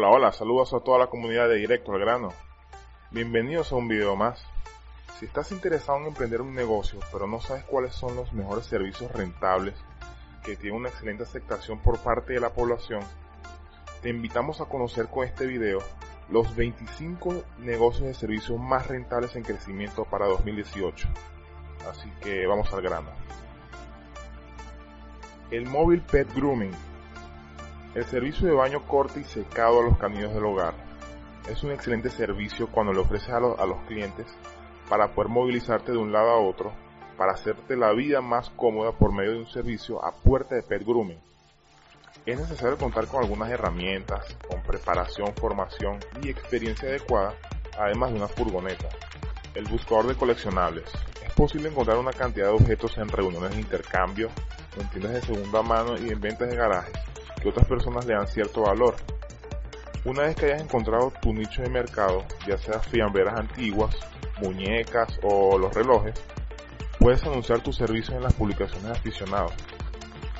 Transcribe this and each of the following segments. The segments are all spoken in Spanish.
Hola, saludos a toda la comunidad de Directo al Grano. Bienvenidos a un video más. Si estás interesado en emprender un negocio, pero no sabes cuáles son los mejores servicios rentables que tienen una excelente aceptación por parte de la población, te invitamos a conocer con este video los 25 negocios de servicios más rentables en crecimiento para 2018. Así que vamos al grano. El móvil Pet Grooming. El servicio de baño corte y secado a los caninos del hogar. Es un excelente servicio cuando le ofreces a los, a los clientes para poder movilizarte de un lado a otro, para hacerte la vida más cómoda por medio de un servicio a puerta de Pet Grooming. Es necesario contar con algunas herramientas, con preparación, formación y experiencia adecuada, además de una furgoneta. El buscador de coleccionables. Es posible encontrar una cantidad de objetos en reuniones de intercambio, en tiendas de segunda mano y en ventas de garajes que otras personas le dan cierto valor. Una vez que hayas encontrado tu nicho de mercado, ya sea fiambreras antiguas, muñecas o los relojes, puedes anunciar tus servicios en las publicaciones de aficionados,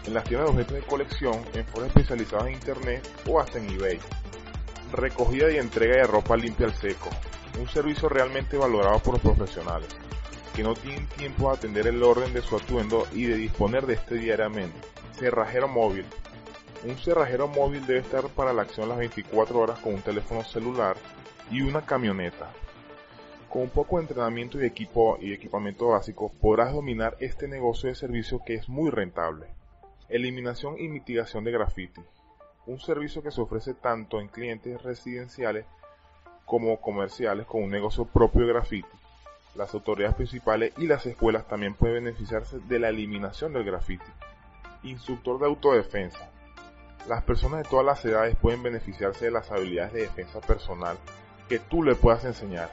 en las tiendas de objetos de colección, en foros especializados en internet o hasta en eBay. Recogida y entrega de ropa limpia al seco, un servicio realmente valorado por los profesionales, que no tienen tiempo de atender el orden de su atuendo y de disponer de este diariamente. Cerrajero móvil. Un cerrajero móvil debe estar para la acción las 24 horas con un teléfono celular y una camioneta. Con un poco de entrenamiento y, equipo y equipamiento básico podrás dominar este negocio de servicio que es muy rentable. Eliminación y mitigación de graffiti. Un servicio que se ofrece tanto en clientes residenciales como comerciales con un negocio propio de graffiti. Las autoridades principales y las escuelas también pueden beneficiarse de la eliminación del graffiti. Instructor de autodefensa. Las personas de todas las edades pueden beneficiarse de las habilidades de defensa personal que tú le puedas enseñar.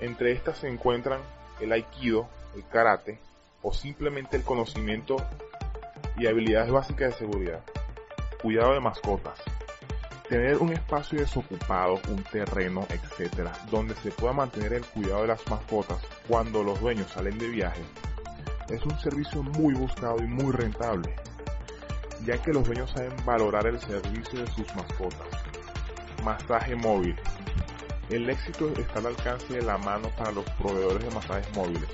Entre estas se encuentran el aikido, el karate o simplemente el conocimiento y habilidades básicas de seguridad. Cuidado de mascotas. Tener un espacio desocupado, un terreno, etc., donde se pueda mantener el cuidado de las mascotas cuando los dueños salen de viaje, es un servicio muy buscado y muy rentable, ya que los dueños saben valorar el servicio de sus mascotas. Masaje móvil. El éxito está al alcance de la mano para los proveedores de masajes móviles.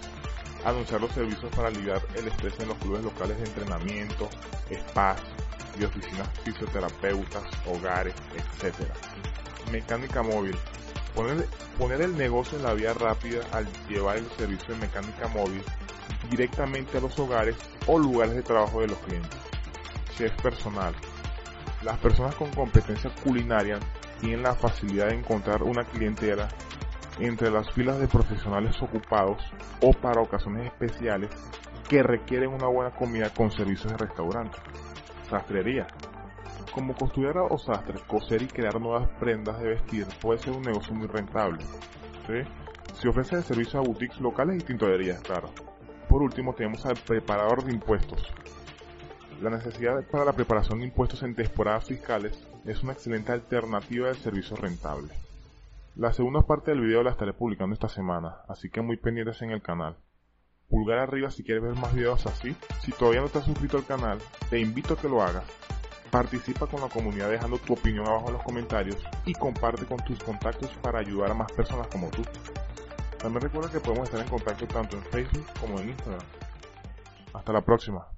Anunciar los servicios para aliviar el estrés en los clubes locales de entrenamiento, spas, de oficinas fisioterapeutas, hogares, etc. Mecánica móvil. Poner el negocio en la vía rápida al llevar el servicio de mecánica móvil directamente a los hogares o lugares de trabajo de los clientes. Chef personal. Las personas con competencia culinaria tienen la facilidad de encontrar una clientela entre las filas de profesionales ocupados o para ocasiones especiales que requieren una buena comida con servicios de restaurante. Sastrería. Como costurera o sastre, coser y crear nuevas prendas de vestir puede ser un negocio muy rentable. Se ofrece el servicio a boutiques locales y tintorerías, claro. Por último, tenemos al preparador de impuestos. La necesidad para la preparación de impuestos en temporadas fiscales es una excelente alternativa de servicio rentable. La segunda parte del video la estaré publicando esta semana, así que muy pendientes en el canal. Pulgar arriba si quieres ver más videos así. Si todavía no te has suscrito al canal, te invito a que lo hagas. Participa con la comunidad dejando tu opinión abajo en los comentarios y comparte con tus contactos para ayudar a más personas como tú. También recuerda que podemos estar en contacto tanto en Facebook como en Instagram. Hasta la próxima.